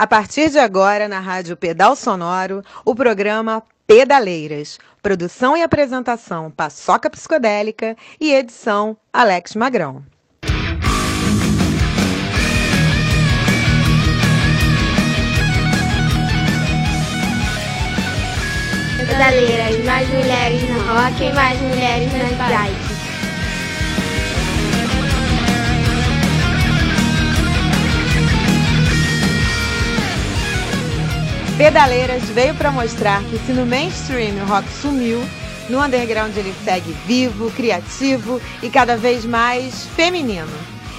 A partir de agora, na Rádio Pedal Sonoro, o programa Pedaleiras. Produção e apresentação Paçoca Psicodélica e edição Alex Magrão. Pedaleiras, mais mulheres no rock, mais mulheres nas bikes. Pedaleiras veio para mostrar que se no mainstream o rock sumiu, no underground ele segue vivo, criativo e cada vez mais feminino.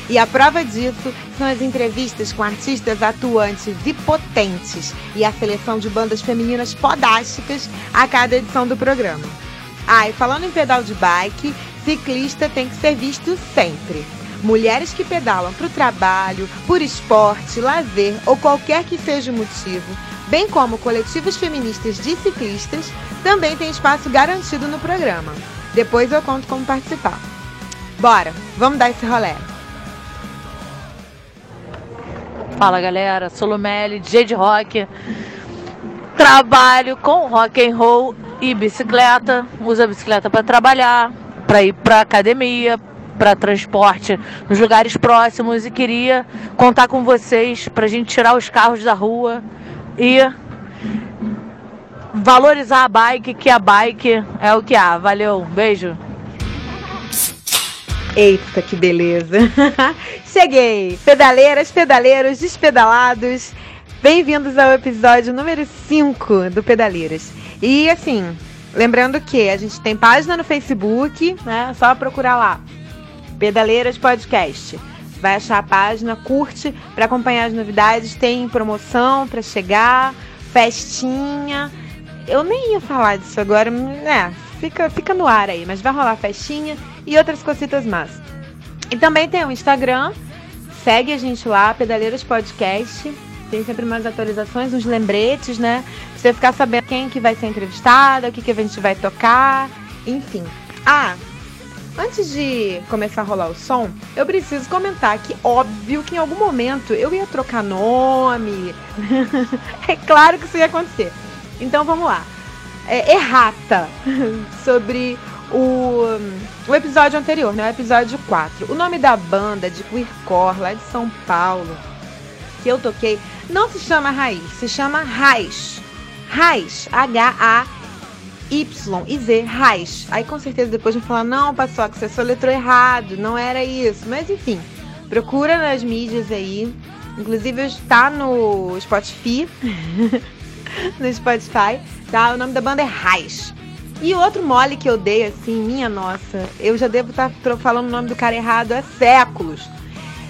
E a prova disso são as entrevistas com artistas atuantes e potentes e a seleção de bandas femininas podásticas a cada edição do programa. Ah, e falando em pedal de bike, ciclista tem que ser visto sempre. Mulheres que pedalam para o trabalho, por esporte, lazer ou qualquer que seja o motivo, bem como coletivos feministas de ciclistas, também tem espaço garantido no programa. Depois eu conto como participar. Bora, vamos dar esse rolê. Fala galera, sou Lumeli, DJ de rock. Trabalho com rock and roll e bicicleta. Uso a bicicleta para trabalhar, para ir para academia, para transporte nos lugares próximos e queria contar com vocês para a gente tirar os carros da rua e valorizar a bike, que a bike é o que há. Valeu, beijo. Eita, que beleza! Cheguei! Pedaleiras, pedaleiros, despedalados, bem-vindos ao episódio número 5 do Pedaleiras. E assim, lembrando que a gente tem página no Facebook, né? É só procurar lá. Pedaleiras Podcast vai achar a página, curte para acompanhar as novidades. Tem promoção para chegar, festinha. Eu nem ia falar disso agora, né? Fica, fica no ar aí, mas vai rolar festinha e outras cositas más. E também tem o Instagram, segue a gente lá, Pedaleiras Podcast. Tem sempre umas atualizações, uns lembretes, né? Pra você ficar sabendo quem que vai ser entrevistada, o que, que a gente vai tocar, enfim. Ah, Antes de começar a rolar o som, eu preciso comentar que, óbvio que em algum momento eu ia trocar nome. é claro que isso ia acontecer. Então vamos lá. É, errata sobre o, o episódio anterior, né? O episódio 4. O nome da banda de queercore lá de São Paulo que eu toquei não se chama Raiz, se chama Raiz. Raiz, H-A-I Y e Z, Raiz. Aí com certeza depois vão falar, não, Paçoca, você só letrou errado, não era isso. Mas enfim, procura nas mídias aí. Inclusive está no Spotify. no Spotify, tá? O nome da banda é Raiz. E outro mole que eu dei, assim, minha nossa, eu já devo estar tá falando o nome do cara errado há séculos.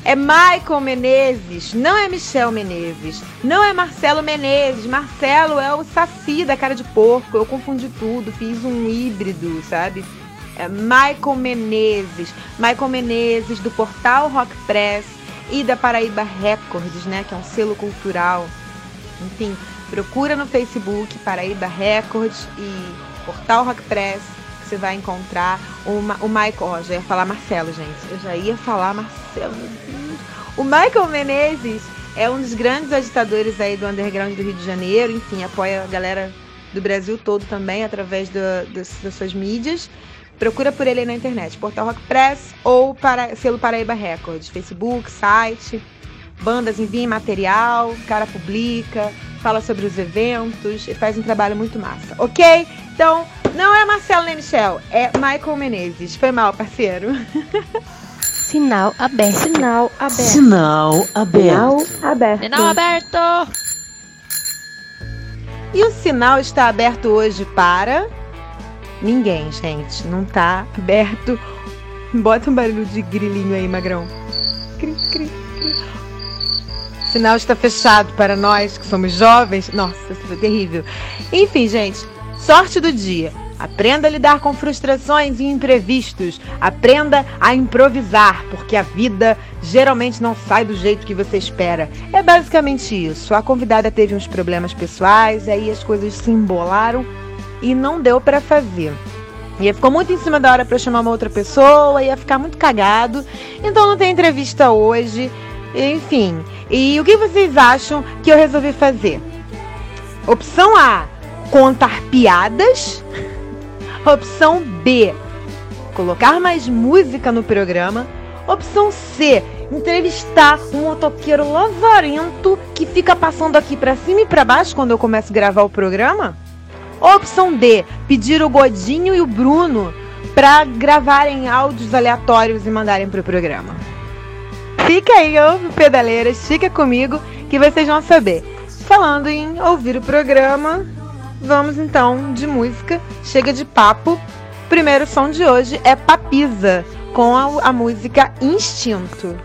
É Michael Menezes, não é Michel Menezes, não é Marcelo Menezes. Marcelo é o Saci da cara de porco. Eu confundi tudo, fiz um híbrido, sabe? É Michael Menezes. Michael Menezes do portal Rock Press e da Paraíba Records, né? Que é um selo cultural. Enfim, procura no Facebook Paraíba Records e portal Rock Press você vai encontrar uma, o Michael. Ó, já ia falar Marcelo, gente. Eu já ia falar Marcelo. O Michael Menezes é um dos grandes agitadores aí do underground do Rio de Janeiro. Enfim, apoia a galera do Brasil todo também através do, do, das suas mídias. Procura por ele aí na internet, Portal Rock Press ou para, selo Paraíba Records, Facebook, site, bandas enviem material, cara publica, fala sobre os eventos e faz um trabalho muito massa, ok? Então, não é Marcelo nem Michel, é Michael Menezes. Foi mal, parceiro. Sinal aberto. Sinal aberto. Sinal aberto. Sinal aberto. Sinal aberto. E o sinal está aberto hoje para ninguém, gente. Não tá aberto. Bota um barulho de grilinho aí, magrão. Cri, cri, cri. O sinal está fechado para nós que somos jovens. Nossa, isso foi terrível. Enfim, gente, sorte do dia. Aprenda a lidar com frustrações e imprevistos. Aprenda a improvisar, porque a vida geralmente não sai do jeito que você espera. É basicamente isso. A convidada teve uns problemas pessoais, aí as coisas se embolaram e não deu para fazer. E ficou muito em cima da hora para chamar uma outra pessoa, ia ficar muito cagado. Então não tem entrevista hoje. Enfim, e o que vocês acham que eu resolvi fazer? Opção A, contar piadas. Opção B, colocar mais música no programa. Opção C, entrevistar um motoqueiro lazarento que fica passando aqui para cima e para baixo quando eu começo a gravar o programa. Opção D, pedir o Godinho e o Bruno para gravarem áudios aleatórios e mandarem pro programa. Fica aí, ouve pedaleiras, fica comigo que vocês vão saber. Falando em ouvir o programa, vamos então de música. Chega de papo. Primeiro som de hoje é Papisa, com a, a música Instinto.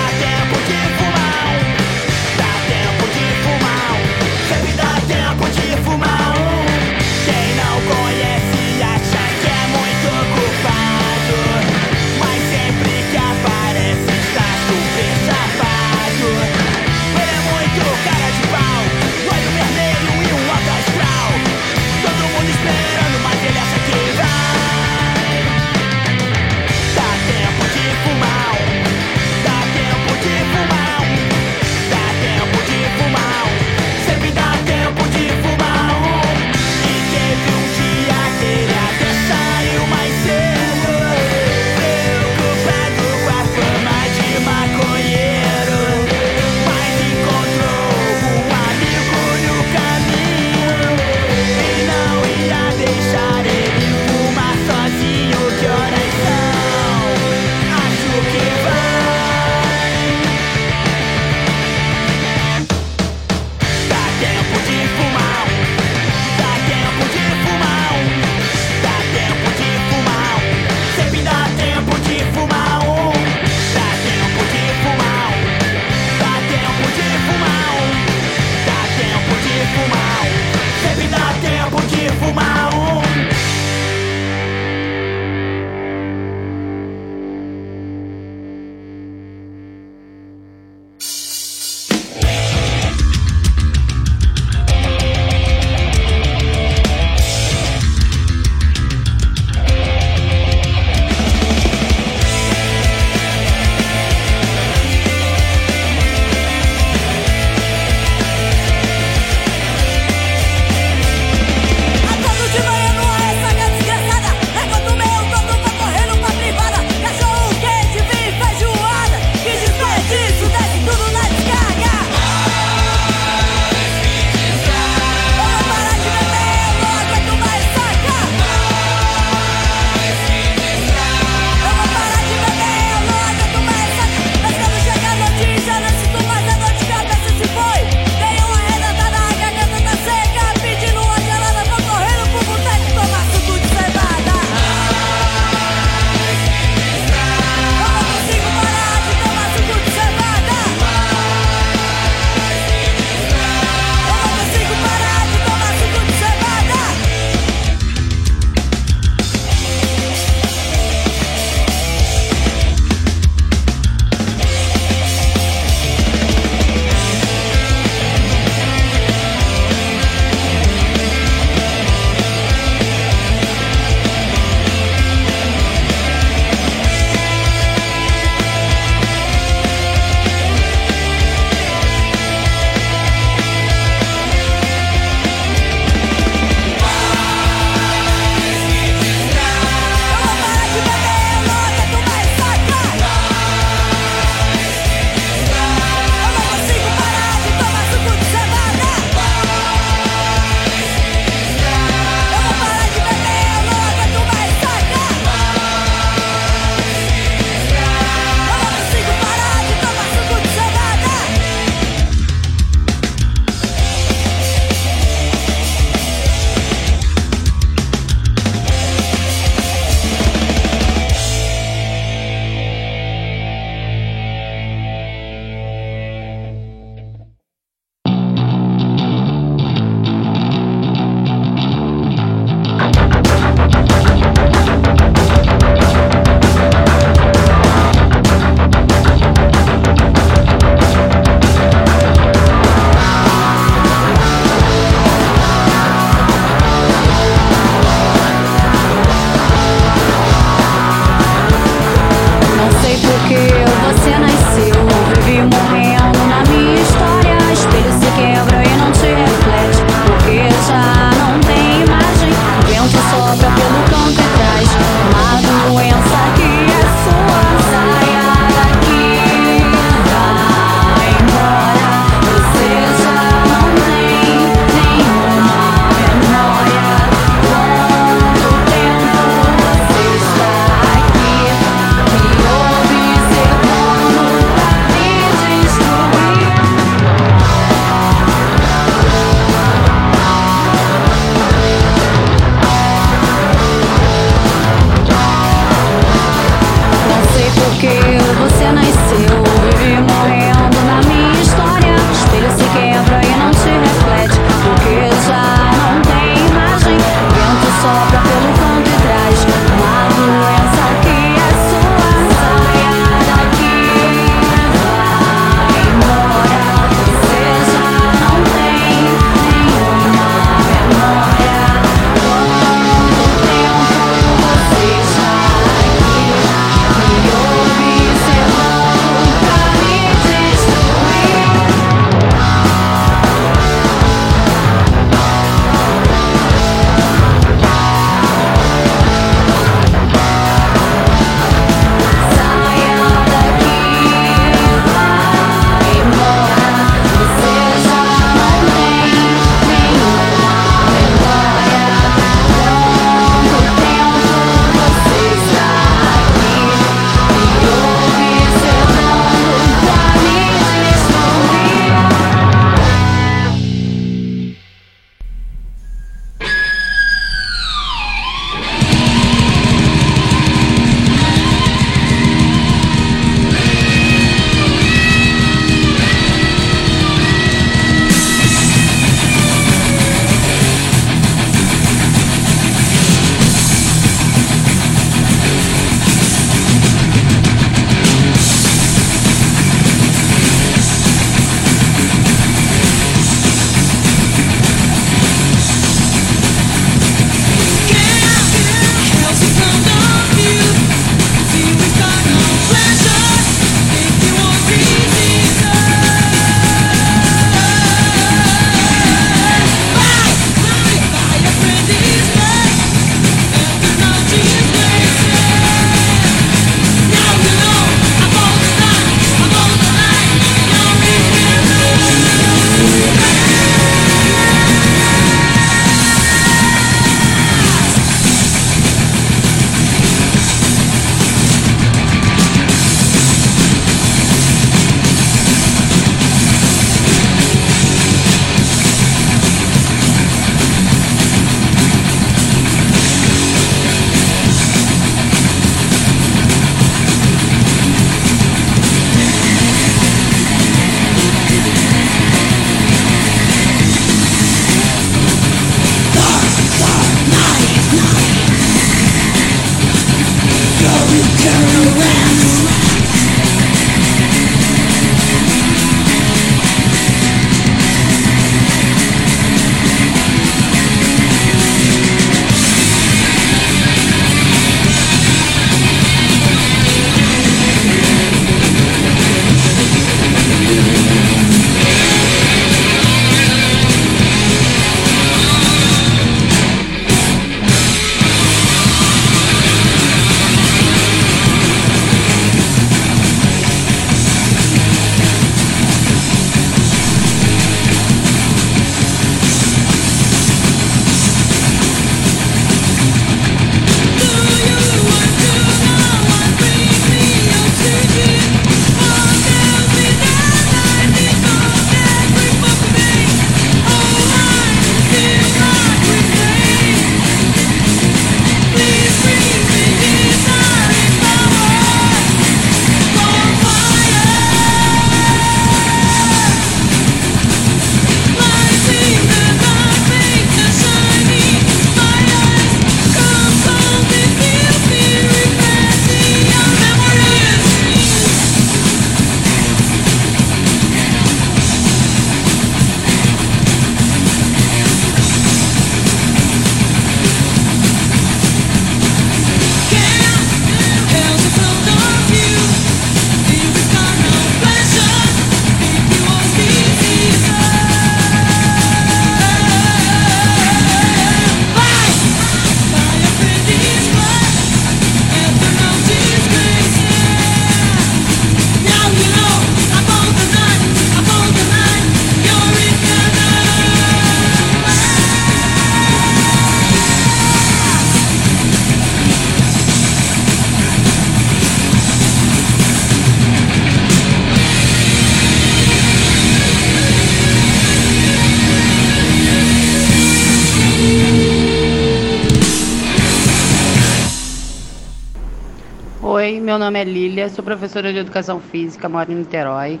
Professora de Educação Física, moro em Niterói.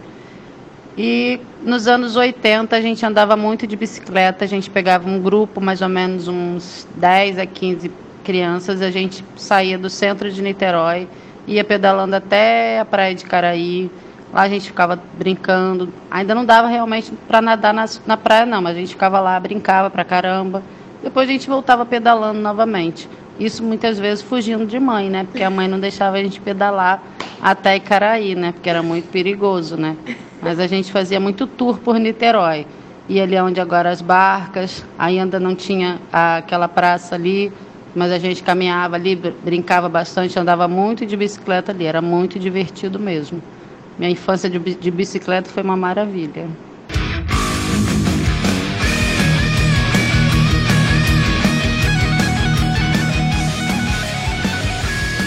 E nos anos 80 a gente andava muito de bicicleta, a gente pegava um grupo, mais ou menos uns 10 a 15 crianças, a gente saía do centro de Niterói, ia pedalando até a praia de Caraí. Lá a gente ficava brincando. Ainda não dava realmente para nadar na, na praia, não, mas a gente ficava lá, brincava pra caramba. Depois a gente voltava pedalando novamente. Isso muitas vezes fugindo de mãe, né? Porque a mãe não deixava a gente pedalar até Icaraí, né? Porque era muito perigoso, né? Mas a gente fazia muito tour por Niterói. E ali é onde agora as barcas, ainda não tinha aquela praça ali, mas a gente caminhava ali, br- brincava bastante, andava muito de bicicleta ali, era muito divertido mesmo. Minha infância de bicicleta foi uma maravilha.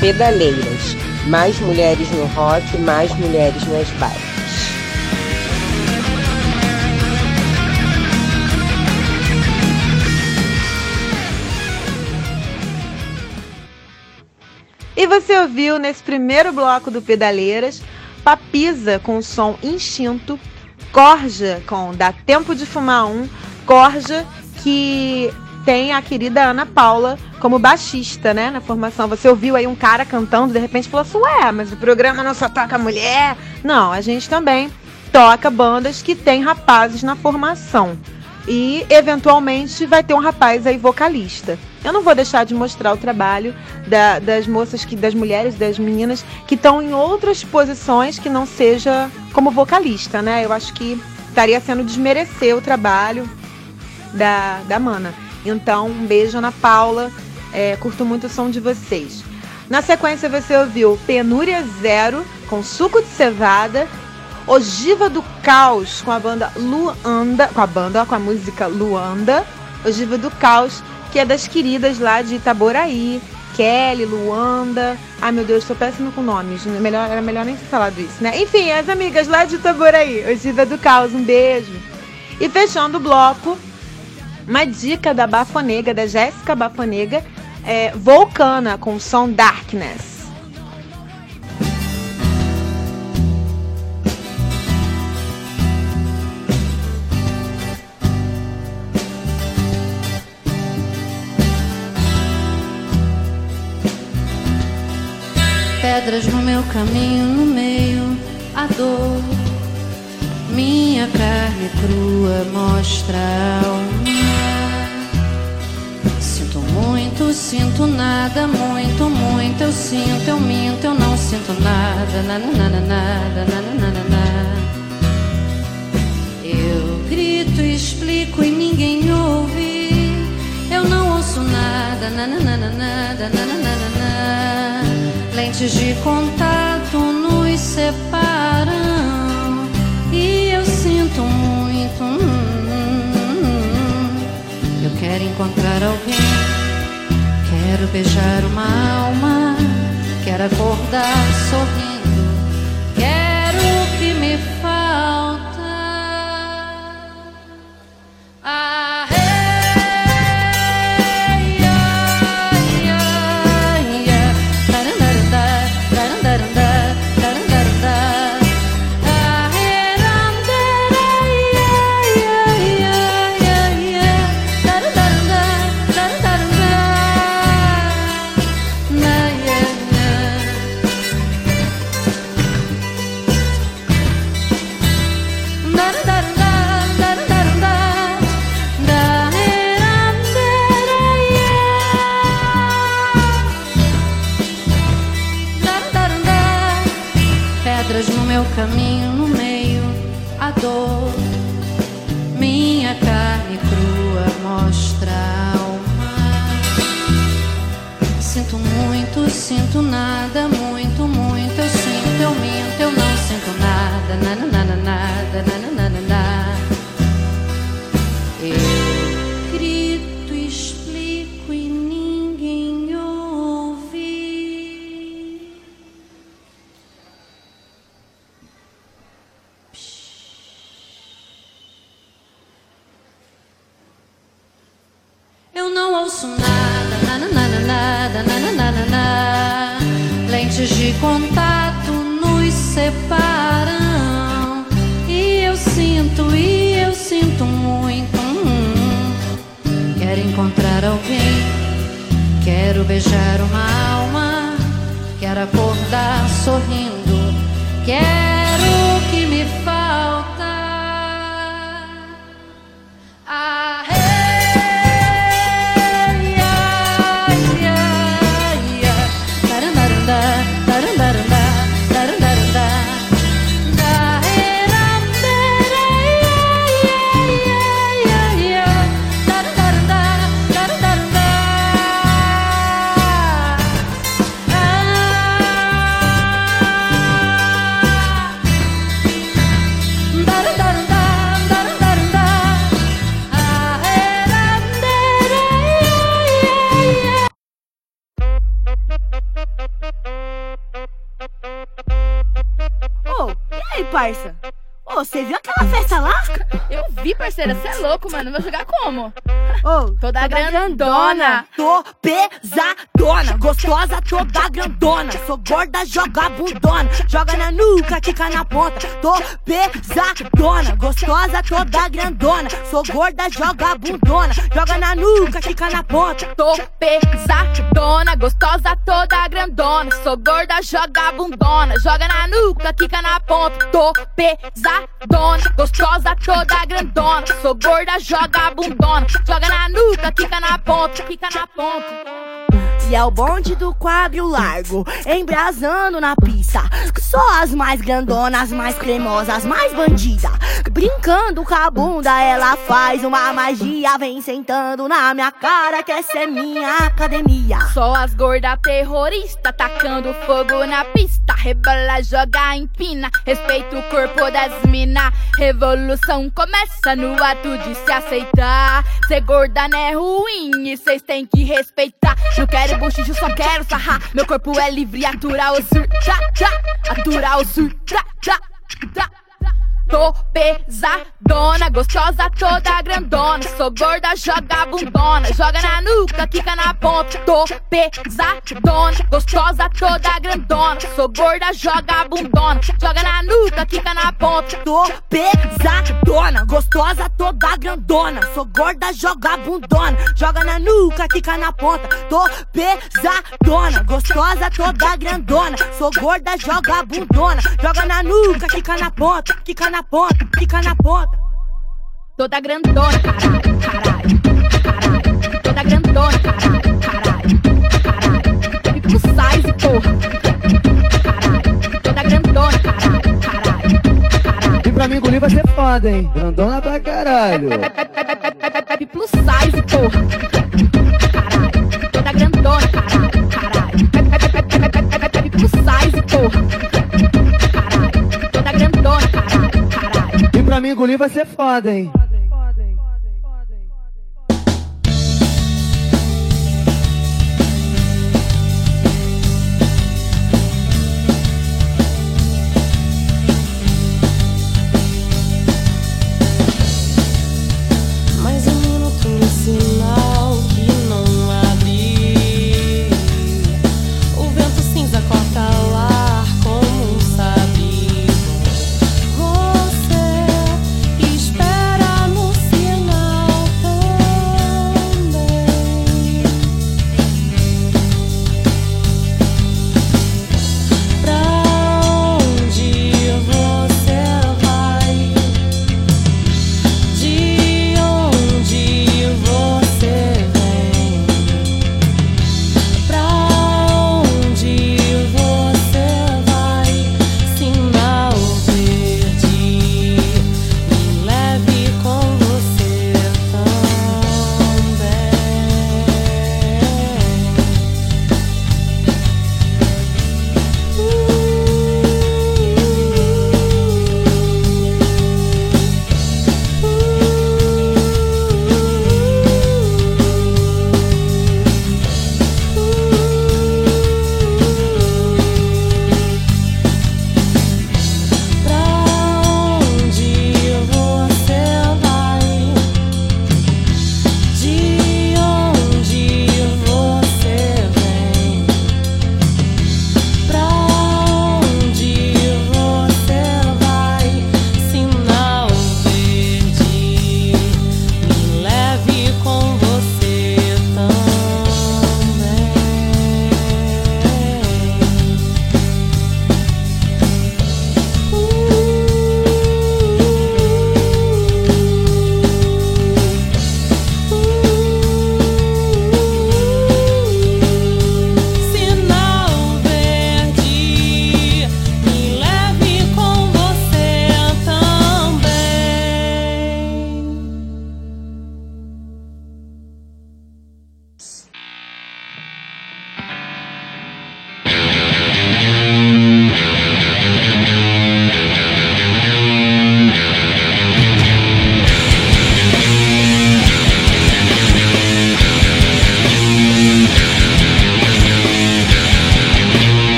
Pedaleiras. Mais mulheres no rock, mais mulheres nas bikes. E você ouviu nesse primeiro bloco do Pedaleiras, Papisa com o som Instinto, Corja com Dá Tempo de Fumar Um, Corja que tem a querida Ana Paula como baixista, né, na formação. Você ouviu aí um cara cantando, de repente falou assim, ué, mas o programa não só toca mulher. Não, a gente também toca bandas que tem rapazes na formação. E, eventualmente, vai ter um rapaz aí vocalista. Eu não vou deixar de mostrar o trabalho da- das moças, que, das mulheres, das meninas que estão em outras posições que não seja como vocalista, né? Eu acho que estaria sendo desmerecer o trabalho da, da Mana. Então, um beijo, Ana Paula. É, curto muito o som de vocês. Na sequência, você ouviu Penúria Zero, com suco de cevada. Ogiva do Caos, com a banda Luanda. Com a banda, com a música Luanda. Ogiva do Caos, que é das queridas lá de Itaboraí. Kelly, Luanda. Ai, meu Deus, sou péssima com nomes. Melhor, era melhor nem ter falado isso, né? Enfim, as amigas lá de Itaboraí. Ogiva do Caos, um beijo. E fechando o bloco, uma dica da Bafonega, da Jéssica Bafonega, é Volcana, com o som Darkness. Pedras no meu caminho, no meio, a dor. Minha carne crua mostra alma. Muito, sinto nada, muito, muito. Eu sinto, eu minto, eu não sinto nada. Nada, nada. Eu grito, explico e ninguém ouve. Eu não ouço nada, nada, nada. Lentes de contato nos separam e eu sinto muito. hum, Eu quero encontrar alguém, quero beijar uma alma, quero acordar sorrindo, lentes de contato nos separam. E eu sinto, e eu sinto muito. hum. Quero encontrar alguém, quero beijar uma alma, quero acordar sorrindo, quero parceira, você é louco, mano. Vou jogar como? Ô, Toda grandona. Tô pesadona, gostosa, toda grandona. Sou gorda, joga bundona. Joga na nuca, quica na ponta. Tô pesadona, gostosa, toda grandona. Sou gorda, joga bundona. Joga na nuca, quica na ponta. Tô pesadona, gostosa, toda grandona. Sou gorda, joga bundona. Joga na nuca, quica na ponta. Tô pesadona, gostosa, toda grandona. Sou gorda, joga bundona. Joga na nuca, quica na ponta, quica na ponta. É o bonde do quadro largo, embrasando na pista. Só as mais grandonas, as mais cremosas, as mais bandidas. Brincando com a bunda, ela faz uma magia. Vem sentando na minha cara, que essa é minha academia. Só as gordas terroristas tacando fogo na pista. Rebola, joga, empina. Respeita o corpo das mina. Revolução começa no ato de se aceitar. Ser gorda não é ruim e cês têm que respeitar. Não quero buchicho, só quero sarrar. Meu corpo é livre, aturar o sur. Tá, tá, aturar o sur. Tá, tá. Tô pesadona, gostosa, toda grandona. Sou gorda, joga bundona. Joga na nuca, quica na ponta. Tô pesadona, gostosa, toda grandona. Sou gorda, joga bundona. Joga na nuca, quica na ponta. Tô pesadona, gostosa, toda grandona. Sou gorda, joga bundona. Joga na nuca, quica na ponta. Tô pesadona, gostosa, toda grandona. Sou gorda, joga bundona. Joga na nuca, quica na ponta. Quica na ponta, quica na ponta. Toda grandona, caralho, caralho, caralho. Toda grandona, caralho, caralho, caralho. Baby plus size, porra. Caralho. Toda grandona, caralho, caralho, caralho. E pra mim engolir vai ser foda, hein? Grandona pra caralho. Baby plus size, porra. Caralho. Toda grandona, caralho, caralho. Baby plus size, porra. Pra mim engolir vai ser foda, hein?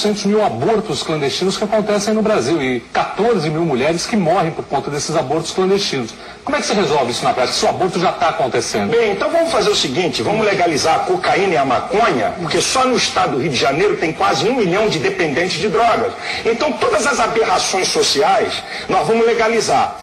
400 mil abortos clandestinos que acontecem no Brasil e 14 mil mulheres que morrem por conta desses abortos clandestinos. Como é que se resolve isso na prática? Se o aborto já está acontecendo. Bem, então vamos fazer o seguinte, vamos legalizar a cocaína e a maconha, porque só no estado do Rio de Janeiro tem quase um milhão de dependentes de drogas. Então todas as aberrações sociais nós vamos legalizar.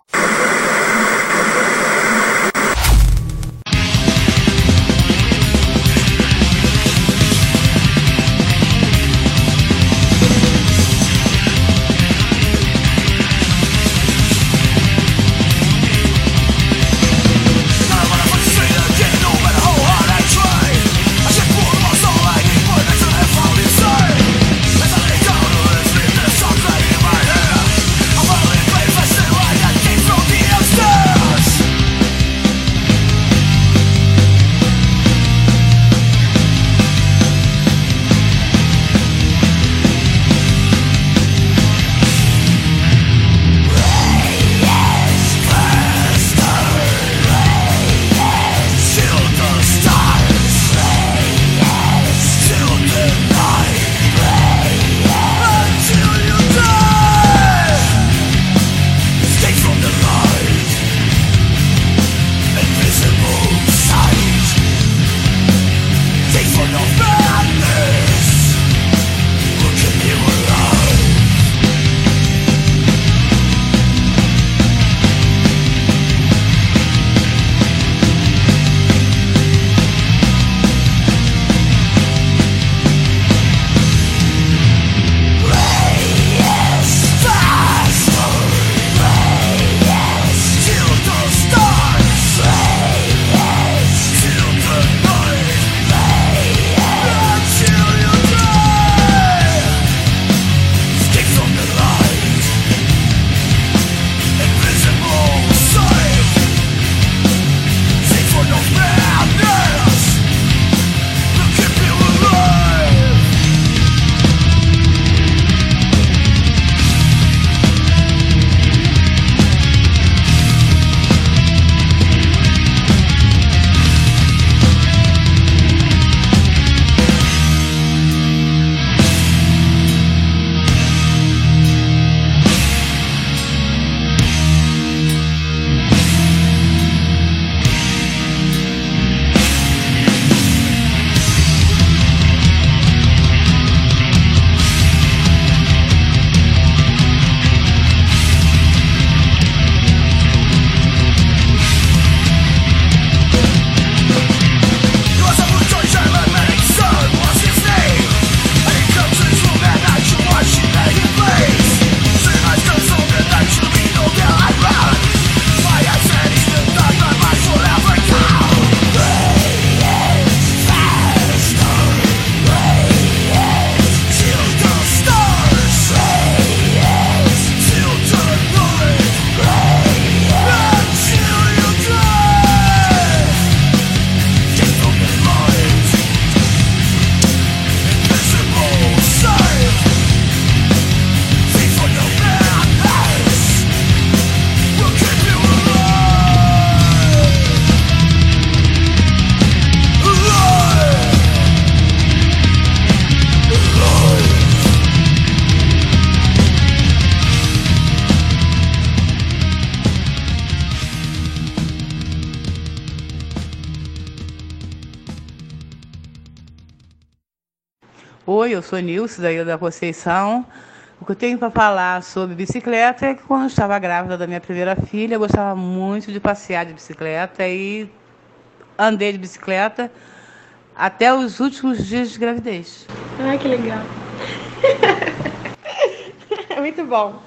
Sou Nilce, da Ilha da Conceição. O que eu tenho para falar sobre bicicleta é que quando eu estava grávida da minha primeira filha, eu gostava muito de passear de bicicleta e andei de bicicleta até os últimos dias de gravidez. Ai, que legal. Muito bom.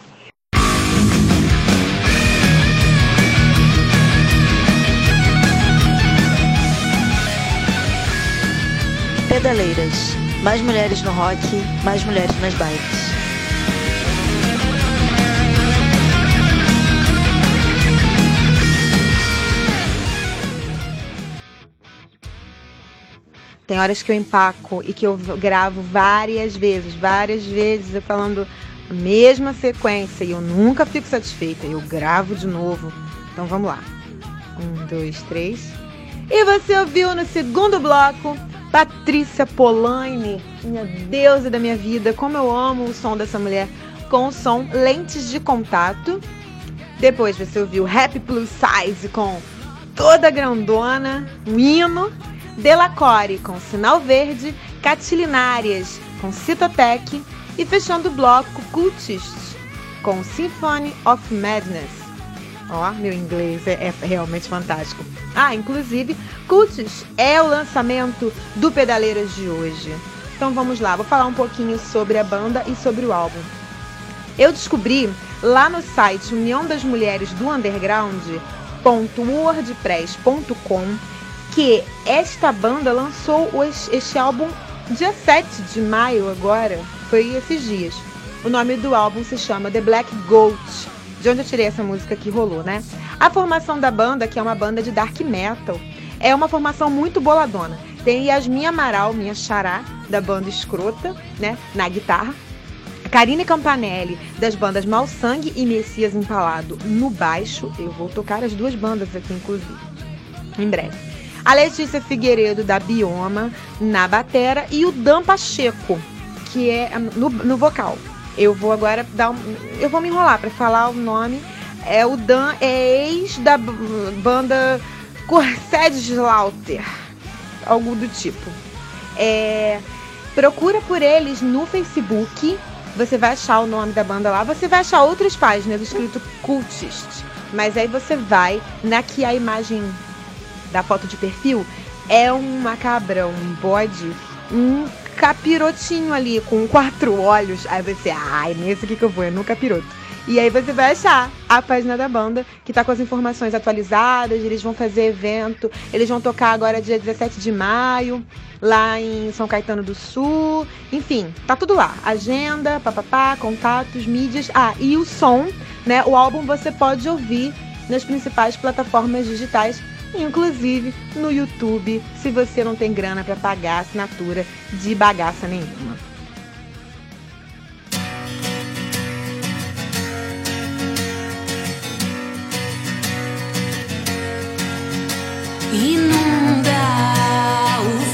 Pedaleiras. Mais mulheres no rock, mais mulheres nas bikes. Tem horas que eu empaco e que eu gravo várias vezes, várias vezes, eu falando a mesma sequência e eu nunca fico satisfeita. Eu gravo de novo. Então vamos lá. Um, dois, três. E você ouviu no segundo bloco Patrícia Polaine, minha deusa da minha vida. Como eu amo o som dessa mulher com o som lentes de contato. Depois você ouviu Happy Plus Size com toda grandona, um hino. Delacore com Sinal Verde, Catilinárias com Citotec e fechando o bloco Cultists com Symphony of Madness. Ó, meu inglês é, é, realmente fantástico. Ah, inclusive, Cultists é o lançamento do Pedaleiras de hoje. Então vamos lá, vou falar um pouquinho sobre a banda e sobre o álbum. Eu descobri lá no site União das Mulheres do Underground.wordpress.com que esta banda lançou este álbum dia 7 de maio agora, foi esses dias. O nome do álbum se chama The Black Goat, de onde eu tirei essa música que rolou, né? A formação da banda, que é uma banda de dark metal, é uma formação muito boladona. Tem Yasmin Amaral, minha xará, da banda Escrota, né, na guitarra. Karine Campanelli, das bandas Mal Sangue e Messias Empalado, no baixo. Eu vou tocar as duas bandas aqui, inclusive, em breve a Letícia Figueiredo da Bioma na batera e o Dan Pacheco, que é no, no vocal. Eu vou agora dar um, eu vou me enrolar para falar o nome. É o Dan é ex da banda Corsedes Slaughter, algo do tipo. É, procura por eles no Facebook. Você vai achar o nome da banda lá. Você vai achar outras páginas escrito Cultist. Mas aí você vai na que a imagem da foto de perfil é uma cabra, um bode, um capirotinho ali com quatro olhos. Aí você, ai, nesse aqui que eu vou, é no capiroto. E aí você vai achar a página da banda, que tá com as informações atualizadas, eles vão fazer evento, eles vão tocar agora dia 17 de maio, lá em São Caetano do Sul. Enfim, tá tudo lá. Agenda, papapá, contatos, mídias. Ah, e o som, né? O álbum você pode ouvir nas principais plataformas digitais inclusive no YouTube, se você não tem grana para pagar assinatura de bagaça nenhuma. Inunda o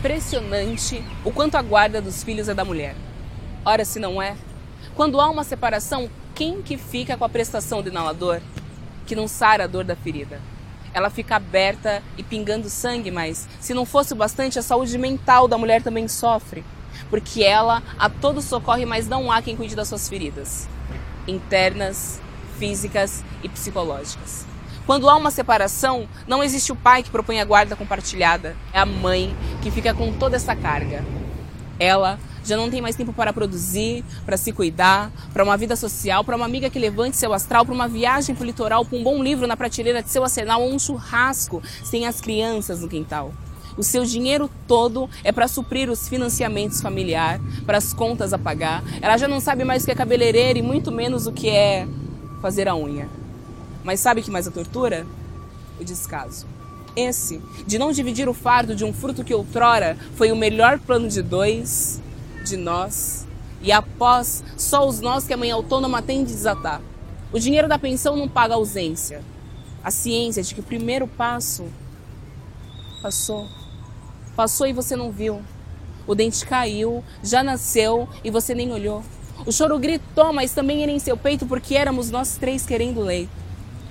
Impressionante o quanto a guarda dos filhos é da mulher. Ora, se não é. Quando há uma separação, quem que fica com a prestação do inalador? Que não sara a dor da ferida. Ela fica aberta e pingando sangue, mas se não fosse o bastante, a saúde mental da mulher também sofre. Porque ela a todo socorre, mas não há quem cuide das suas feridas internas, físicas e psicológicas. Quando há uma separação, não existe o pai que propõe a guarda compartilhada, é a mãe que fica com toda essa carga. Ela já não tem mais tempo para produzir, para se cuidar, para uma vida social, para uma amiga que levante seu astral, para uma viagem para o litoral, para um bom livro na prateleira de seu arsenal ou um churrasco sem as crianças no quintal. O seu dinheiro todo é para suprir os financiamentos familiar, para as contas a pagar. Ela já não sabe mais o que é cabeleireira e muito menos o que é fazer a unha. Mas sabe que mais a tortura? O descaso. Esse, de não dividir o fardo de um fruto que outrora foi o melhor plano de dois, de nós, e após só os nós que a mãe autônoma tem de desatar. O dinheiro da pensão não paga ausência. A ciência de que o primeiro passo passou. Passou e você não viu. O dente caiu, já nasceu e você nem olhou. O choro gritou, mas também era em seu peito porque éramos nós três querendo leite.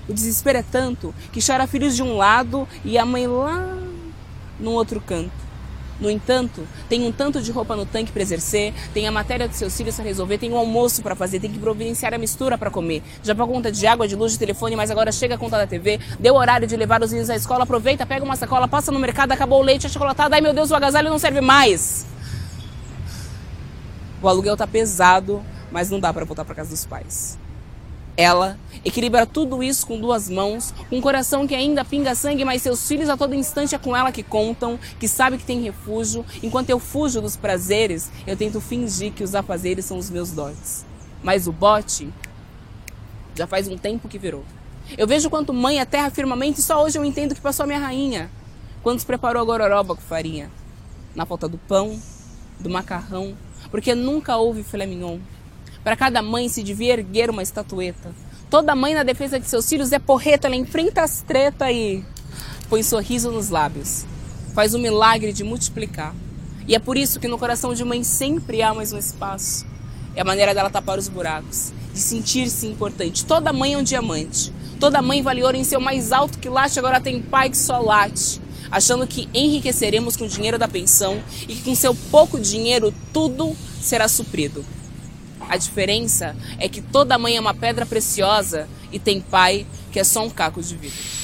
O desespero é tanto que chora filhos de um lado e a mãe lá no outro canto. No entanto, tem um tanto de roupa no tanque para exercer, tem a matéria dos seus filhos para resolver, tem o um almoço para fazer, tem que providenciar a mistura para comer. Já pagou conta de água, de luz, de telefone, mas agora chega a conta da TV, deu horário de levar os filhos à escola, aproveita, pega uma sacola, passa no mercado, acabou o leite, a chocolatada, ai meu Deus, o agasalho não serve mais. O aluguel tá pesado, mas não dá para voltar para casa dos pais. Ela equilibra tudo isso com duas mãos, um coração que ainda pinga sangue, mas seus filhos a todo instante é com ela que contam, que sabe que tem refúgio. Enquanto eu fujo dos prazeres, eu tento fingir que os afazeres são os meus dotes. Mas o bote já faz um tempo que virou. Eu vejo quanto mãe a terra firmamente e só hoje eu entendo que passou a minha rainha. Quando se preparou a gororoba com farinha. Na falta do pão, do macarrão, porque nunca houve filé mignon. Para cada mãe se devia erguer uma estatueta. Toda mãe na defesa de seus filhos é porreta, ela enfrenta as tretas e põe sorriso nos lábios. Faz o milagre de multiplicar. E é por isso que no coração de mãe sempre há mais um espaço. É a maneira dela tapar os buracos, de sentir-se importante. Toda mãe é um diamante. Toda mãe vale ouro em seu mais alto que late, agora tem pai que só late. Achando que enriqueceremos com o dinheiro da pensão e que com seu pouco dinheiro tudo será suprido. A diferença é que toda mãe é uma pedra preciosa e tem pai que é só um caco de vidro.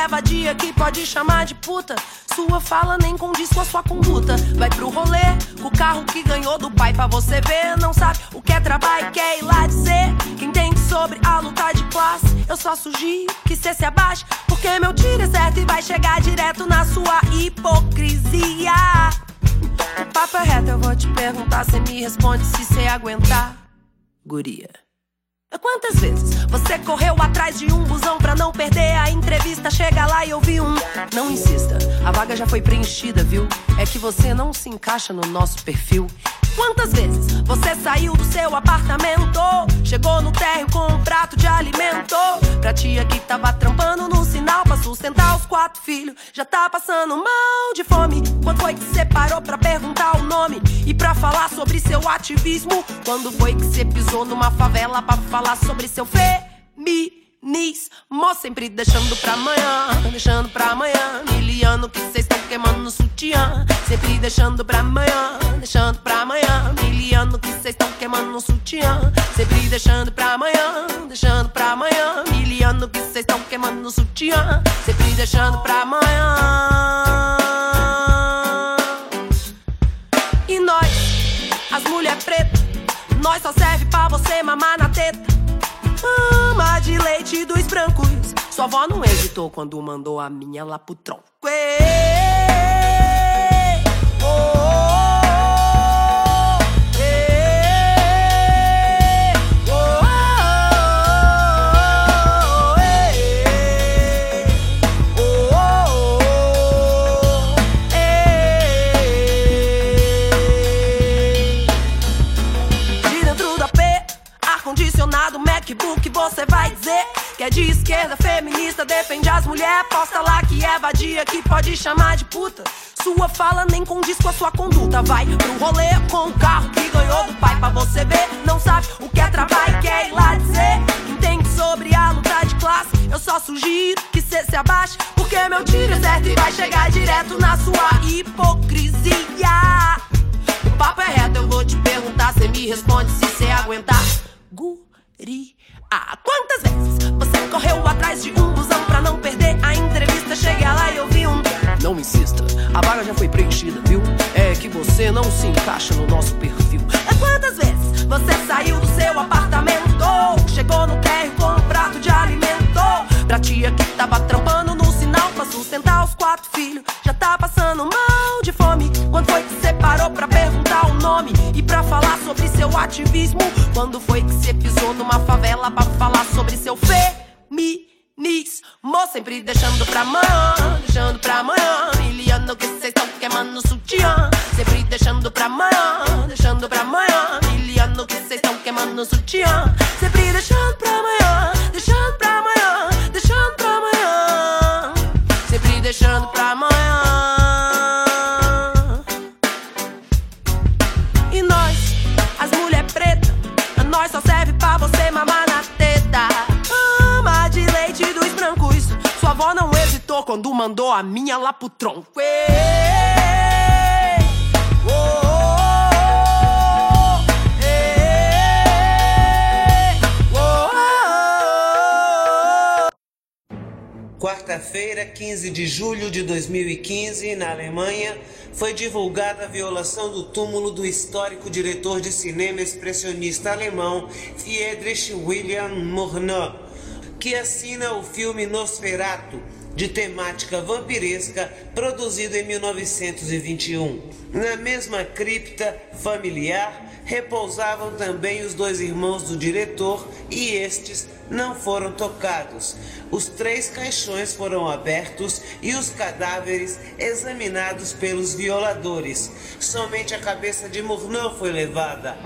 É vadia, que pode chamar de puta. Sua fala nem condiz com a sua conduta. Vai pro rolê com o carro que ganhou do pai pra você ver. Não sabe o que é trabalho quer ir lá dizer. Quem entende sobre a luta de classe, eu só sugiro que cê se abaixe. Porque meu tiro é certo e vai chegar direto na sua hipocrisia. O papo é reto, eu vou te perguntar, cê me responde se cê aguentar. Guria. Quantas vezes você correu atrás de um busão pra não perder a entrevista? Chega lá e ouvi um. Não insista, a vaga já foi preenchida, viu? É que você não se encaixa no nosso perfil. Quantas vezes você saiu do seu apartamento? Chegou no térreo com um prato de alimento. Pra tia que tava trampando no sinal pra sustentar os quatro filhos. Já tá passando mal de fome. Quando foi que você parou pra perguntar o nome? E pra falar sobre seu ativismo? Quando foi que você pisou numa favela pra falar sobre seu feminismo? Sempre deixando pra amanhã, deixando pra amanhã. Miliano que cês queimando no sutiã. Sempre deixando pra amanhã, deixando pra amanhã. Miliano que cês estão queimando no sutiã. Sempre deixando pra amanhã, deixando pra amanhã. Miliano que cês estão queimando no sutiã. Sempre deixando pra amanhã. E nós, as mulher preta, nós só serve pra você mamar na teta. Ama de leite dos brancos. Sua avó não hesitou quando mandou a minha lá pro tronco. Ê, oh, oh, que é de esquerda, feminista, defende as mulheres, posta lá que é vadia, que pode chamar de puta. Sua fala nem condiz com a sua conduta. Vai pro rolê com o carro que ganhou do pai pra você ver. Não sabe o que é trabalho e quer ir lá dizer. Entende sobre a luta de classe? Eu só sugiro que cê se abaixe, porque meu tiro é certo e vai chegar direto na sua hipocrisia. O papo é reto, eu vou te perguntar, cê me responde se cê aguentar. Guri. Ah, quantas vezes você correu atrás de um busão pra não perder a entrevista? Cheguei lá e eu vi um. Não insista, a vaga já foi preenchida, viu? É que você não se encaixa no nosso perfil. É quantas vezes você saiu do seu apartamento? Chegou no térreo com um prato de alimento. Pra tia que tava trampando no pra sustentar os quatro filhos. Já tá passando mal de fome. Quando foi que você parou pra perguntar o nome? E pra falar sobre seu ativismo? Quando foi que você pisou numa favela pra falar sobre seu feminismo? Sempre deixando pra amanhã, deixando pra amanhã. Miliano que cês estão queimando no sutiã. Sempre deixando pra amanhã, deixando pra amanhã. Miliano que cês estão queimando no sutiã. Sempre deixando pra mandou a minha lá pro tronco. Quarta-feira, 15 de julho de 2015, na Alemanha, foi divulgada a violação do túmulo do histórico diretor de cinema expressionista alemão Friedrich William Murnau, que assina o filme Nosferatu, de temática vampiresca, produzido em 1921. Na mesma cripta familiar repousavam também os dois irmãos do diretor e estes não foram tocados. Os três caixões foram abertos e os cadáveres examinados pelos violadores. Somente a cabeça de Murnau foi levada.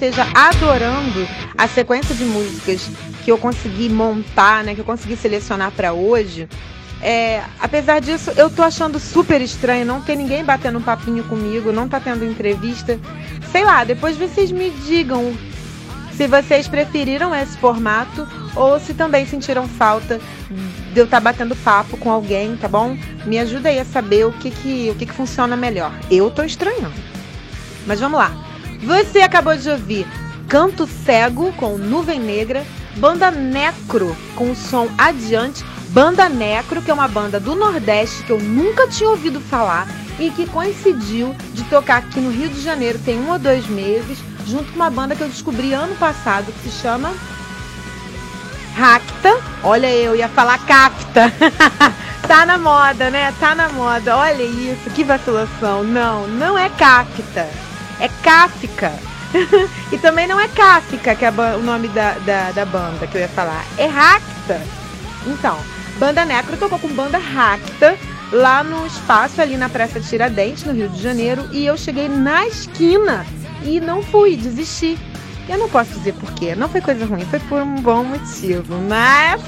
Esteja adorando a sequência de músicas que eu consegui montar, né, que eu consegui selecionar para hoje, é, apesar disso, eu tô achando super estranho não ter ninguém batendo um papinho comigo, não tá tendo entrevista. Sei lá, depois vocês me digam se vocês preferiram esse formato ou se também sentiram falta de eu estar tá batendo papo com alguém, tá bom? Me ajuda aí a saber o que que, o que, que funciona melhor. Eu tô estranhando. Mas vamos lá. Você acabou de ouvir Canto Cego com Nuvem Negra, Banda Necro com o som Adiante, Banda Necro, que é uma banda do Nordeste que eu nunca tinha ouvido falar e que coincidiu de tocar aqui no Rio de Janeiro tem um ou dois meses, junto com uma banda que eu descobri ano passado que se chama Racta. Olha, eu ia falar Capta. tá na moda, né? Tá na moda. Olha isso, que vacilação. Não, não é Capta é Kafka. e também não é Kafka, que é o nome da, da, da, banda que eu ia falar. É Racta. Então, Banda Necro tocou com Banda Racta lá no espaço ali na Praça Tiradentes, no Rio de Janeiro. E eu cheguei na esquina e não fui, desisti. Eu não posso dizer porquê. Não foi coisa ruim, foi por um bom motivo. Mas.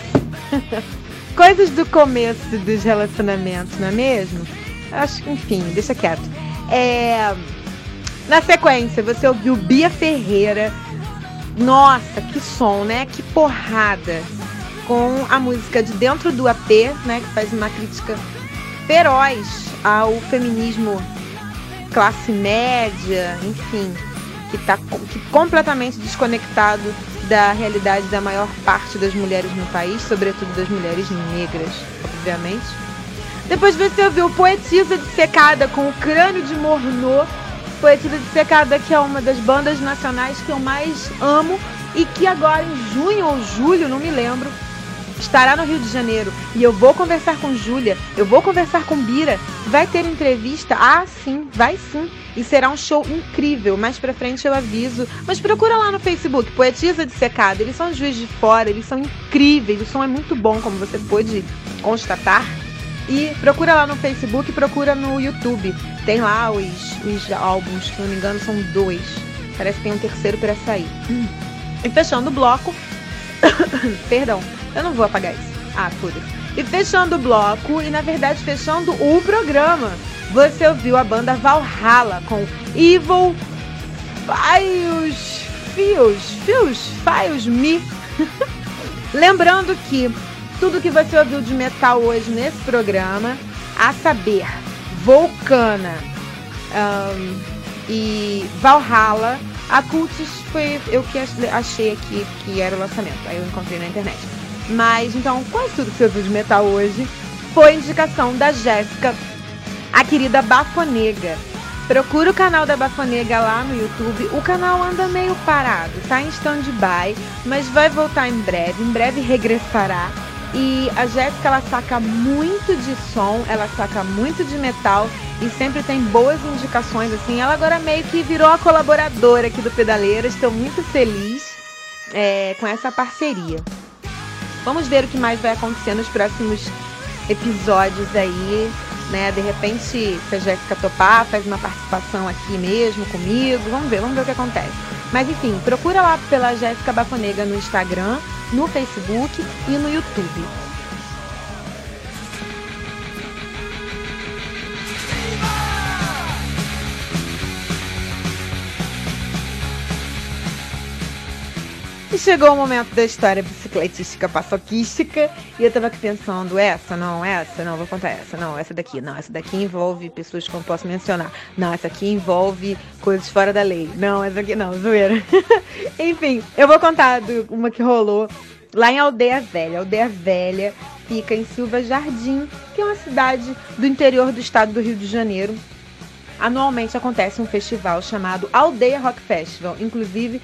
Coisas do começo dos relacionamentos, não é mesmo? Acho que, enfim, deixa quieto. É. Na sequência, você ouviu Bia Ferreira. Nossa, que som, né? Que porrada. Com a música de Dentro do AP, né? Que faz uma crítica feroz ao feminismo classe média, enfim, que está que completamente desconectado da realidade da maior parte das mulheres no país, sobretudo das mulheres negras, obviamente. Depois você ouviu Poetisa de Secada com o crânio de Mornô Poetisa de Secada, que é uma das bandas nacionais que eu mais amo e que agora em junho ou julho, não me lembro, estará no Rio de Janeiro. E eu vou conversar com Júlia, eu vou conversar com Bira, vai ter entrevista? Ah, sim, vai sim. E será um show incrível. Mais pra frente eu aviso. Mas procura lá no Facebook, Poetisa de Secada. Eles são juiz de fora, eles são incríveis. O som é muito bom, como você pôde constatar. E procura lá no Facebook, procura no YouTube. Tem lá os, os álbuns, se não me engano, são dois. Parece que tem um terceiro para sair. Hum. E fechando o bloco. Perdão, eu não vou apagar isso. Ah, foda E fechando o bloco, e na verdade fechando o programa, você ouviu a banda Valhalla com Evil Fios. Fios, Fios, Fios Me. Lembrando que tudo que você ouviu de metal hoje nesse programa, a saber, Volcana um, e Valhalla, a Cultis foi eu que achei aqui que era o lançamento, aí eu encontrei na internet. Mas então, quase tudo que você ouviu de metal hoje foi indicação da Jéssica a querida Bafonega. Procura o canal da Bafonega lá no YouTube. O canal anda meio parado, tá em stand-by, mas vai voltar em breve. Em breve regressará. E a Jéssica, ela saca muito de som, ela saca muito de metal e sempre tem boas indicações, assim. Ela agora meio que virou a colaboradora aqui do Pedaleiras. Estou muito feliz é, com essa parceria. Vamos ver o que mais vai acontecer nos próximos episódios aí, né? De repente, se a Jéssica topar, faz uma participação aqui mesmo comigo. Vamos ver, vamos ver o que acontece. Mas enfim, procura lá pela Jéssica Bafonega no Instagram, no Facebook e no YouTube. Chegou o momento da história bicicletística paçoquística. E eu tava aqui pensando, essa, não, essa, não, vou contar essa, não, essa daqui, não, essa daqui envolve pessoas que eu não posso mencionar. Não, essa aqui envolve coisas fora da lei. Não, essa aqui não, zoeira. Enfim, eu vou contar do, uma que rolou lá em Aldeia Velha. Aldeia Velha fica em Silva Jardim, que é uma cidade do interior do estado do Rio de Janeiro. Anualmente acontece um festival chamado Aldeia Rock Festival. Inclusive,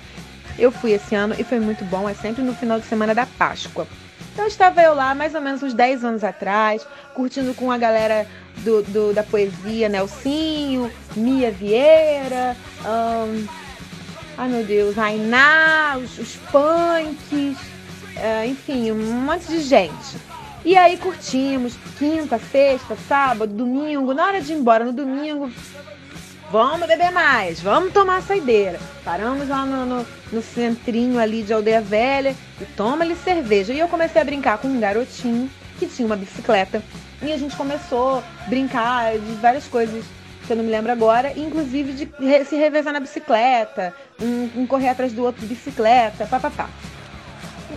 eu fui esse ano e foi muito bom, é sempre no final de semana da Páscoa. Então estava eu lá mais ou menos uns 10 anos atrás, curtindo com a galera do, do da poesia, Nelsinho, Mia Vieira, um, ai meu Deus, Ainá, os, os punks, uh, enfim, um monte de gente. E aí curtimos quinta, sexta, sábado, domingo. Na hora de ir embora no domingo, vamos beber mais, vamos tomar saideira. Paramos lá no, no, no, centrinho ali de Aldeia Velha e toma ali cerveja. E eu comecei a brincar com um garotinho que tinha uma bicicleta. E a gente começou a brincar de várias coisas que eu não me lembro agora, inclusive de se revezar na bicicleta, um, um correr atrás do outro de bicicleta, papapá.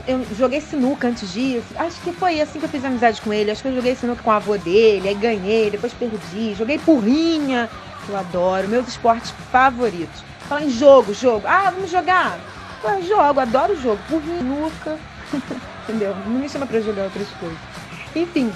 Eu joguei sinuca antes disso. Acho que foi assim que eu fiz amizade com ele. Acho que eu joguei sinuca com a avô dele, aí ganhei, depois perdi. Joguei porrinha, que eu adoro, meus esportes favoritos. Fala em jogo, jogo. Ah, vamos jogar. Eu jogo, adoro jogo. Porrinha, sinuca. Entendeu? Não me chama pra jogar outras coisas. Enfim,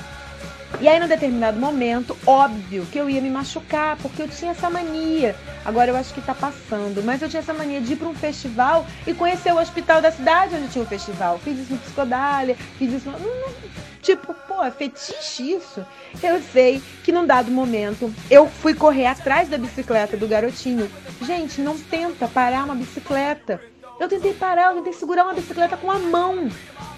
e aí, num determinado momento, óbvio que eu ia me machucar, porque eu tinha essa mania. Agora eu acho que tá passando, mas eu tinha essa mania de ir para um festival e conhecer o hospital da cidade onde tinha o festival. Fiz isso no Psicodália, fiz isso no... Tipo, pô, é fetiche isso. Eu sei que num dado momento eu fui correr atrás da bicicleta do garotinho. Gente, não tenta parar uma bicicleta. Eu tentei parar, eu tentei segurar uma bicicleta com a mão.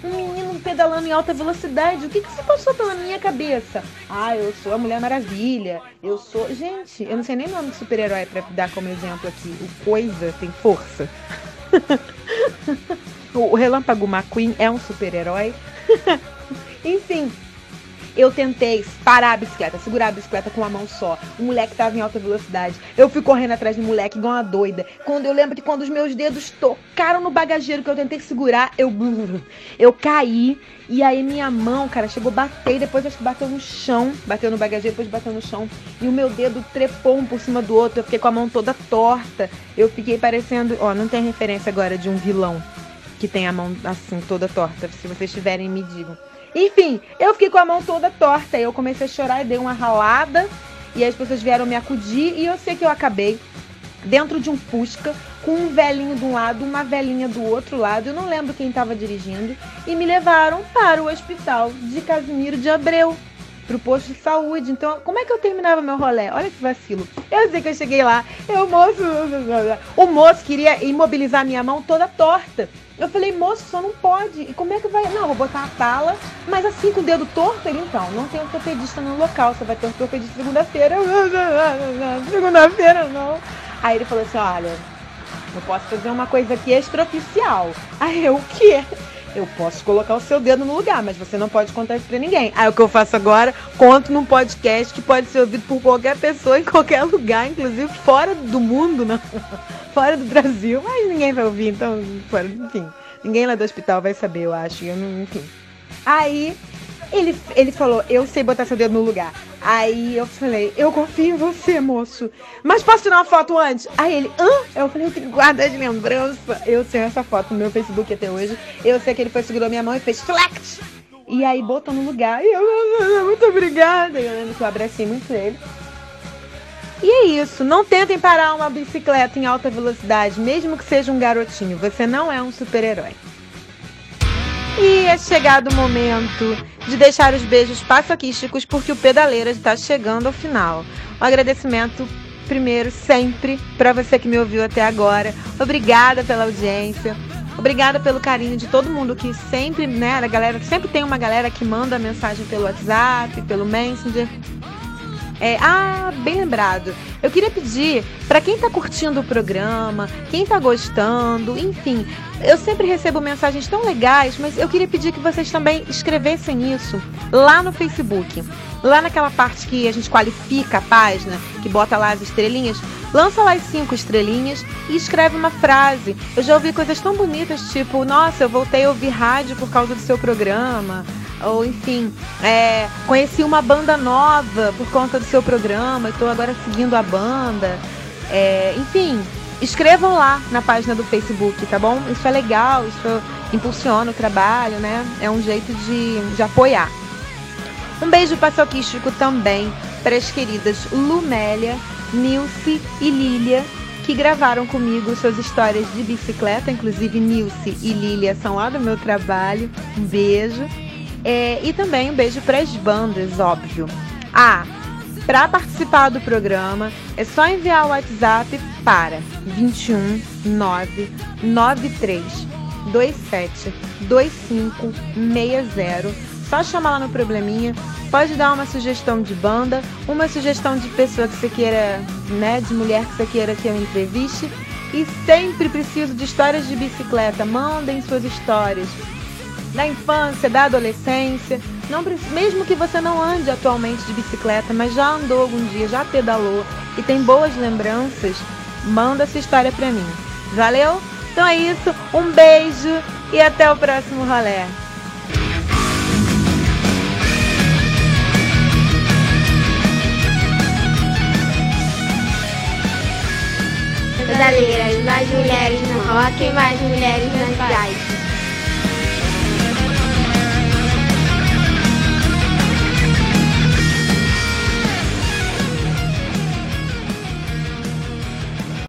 Um menino pedalando em alta velocidade. O que, que se passou pela minha cabeça? Ah, eu sou a Mulher Maravilha. Eu sou. Gente, eu não sei nem o nome de super-herói pra dar como exemplo aqui. O Coisa tem força. o Relâmpago McQueen é um super-herói. Enfim, eu tentei parar a bicicleta, segurar a bicicleta com uma mão só. O moleque tava em alta velocidade. Eu fui correndo atrás do moleque igual uma doida. Quando eu lembro que quando os meus dedos tocaram no bagageiro que eu tentei segurar, eu eu caí e aí minha mão, cara, chegou a bater depois acho que bateu no chão, bateu no bagageiro, depois bateu no chão e o meu dedo trepou um por cima do outro. Eu fiquei com a mão toda torta. Eu fiquei parecendo, ó, não tem referência agora de um vilão que tem a mão assim toda torta. Se vocês tiverem, me digam. Enfim, eu fiquei com a mão toda torta. Eu comecei a chorar e dei uma ralada. E as pessoas vieram me acudir. E eu sei que eu acabei dentro de um Fusca com um velhinho de um lado, uma velhinha do outro lado. Eu não lembro quem estava dirigindo. E me levaram para o hospital de Casimiro de Abreu. Pro posto de saúde. Então, como é que eu terminava meu rolê? Olha que vacilo. Eu sei que eu cheguei lá. Eu, moço. O moço queria imobilizar minha mão toda torta. Eu falei, moço, só não pode. E como é que vai? Não, vou botar a tala, mas assim com o dedo torto, ele então, não tem ortopedista no local, você vai ter ortopedista segunda-feira. Segunda-feira não. Aí ele falou assim: olha, eu posso fazer uma coisa aqui extraoficial. Aí eu, o quê? Eu posso colocar o seu dedo no lugar, mas você não pode contar isso pra ninguém. Aí o que eu faço agora, conto num podcast que pode ser ouvido por qualquer pessoa em qualquer lugar, inclusive fora do mundo, não. fora do Brasil, mas ninguém vai ouvir, então, enfim. Ninguém lá do hospital vai saber, eu acho. Eu não, enfim. Aí ele, ele falou, eu sei botar seu dedo no lugar. Aí eu falei, eu confio em você, moço. Mas posso tirar uma foto antes? Aí ele, hã? Eu falei, eu tenho que guardar de lembrança. Eu tenho essa foto no meu Facebook até hoje. Eu sei que ele foi, segurou minha mão e fez flex. E aí botou no lugar. E eu, muito obrigada. E eu lembro que eu abracei muito ele. E é isso. Não tentem parar uma bicicleta em alta velocidade, mesmo que seja um garotinho. Você não é um super-herói. E é chegado o momento de deixar os beijos paçoquísticos, porque o Pedaleira está chegando ao final. Um agradecimento primeiro, sempre, para você que me ouviu até agora. Obrigada pela audiência. Obrigada pelo carinho de todo mundo que sempre, né, a galera, sempre tem uma galera que manda mensagem pelo WhatsApp, pelo Messenger. É, ah, bem lembrado. Eu queria pedir para quem está curtindo o programa, quem está gostando, enfim, eu sempre recebo mensagens tão legais, mas eu queria pedir que vocês também escrevessem isso lá no Facebook. Lá naquela parte que a gente qualifica a página, que bota lá as estrelinhas, lança lá as cinco estrelinhas e escreve uma frase. Eu já ouvi coisas tão bonitas, tipo, nossa, eu voltei a ouvir rádio por causa do seu programa. Ou enfim, é, conheci uma banda nova por conta do seu programa, estou agora seguindo a banda. É, enfim, escrevam lá na página do Facebook, tá bom? Isso é legal, isso impulsiona o trabalho, né? É um jeito de, de apoiar. Um beijo paçoquístico também para as queridas Lumélia, Nilce e Lília, que gravaram comigo suas histórias de bicicleta. Inclusive, Nilce e Lília são lá do meu trabalho. Um beijo. É, e também um beijo para as bandas, óbvio. Ah, para participar do programa, é só enviar o WhatsApp para 21 993 27 2560. Só chamar lá no probleminha. Pode dar uma sugestão de banda, uma sugestão de pessoa que você queira, né, de mulher que você queira que eu entreviste. E sempre preciso de histórias de bicicleta. Mandem suas histórias da infância, da adolescência. Não, mesmo que você não ande atualmente de bicicleta, mas já andou algum dia, já pedalou e tem boas lembranças, manda essa história pra mim. Valeu? Então é isso, um beijo e até o próximo rolê. Pedaleiras, mais mulheres no rock, mais mulheres nas bikes.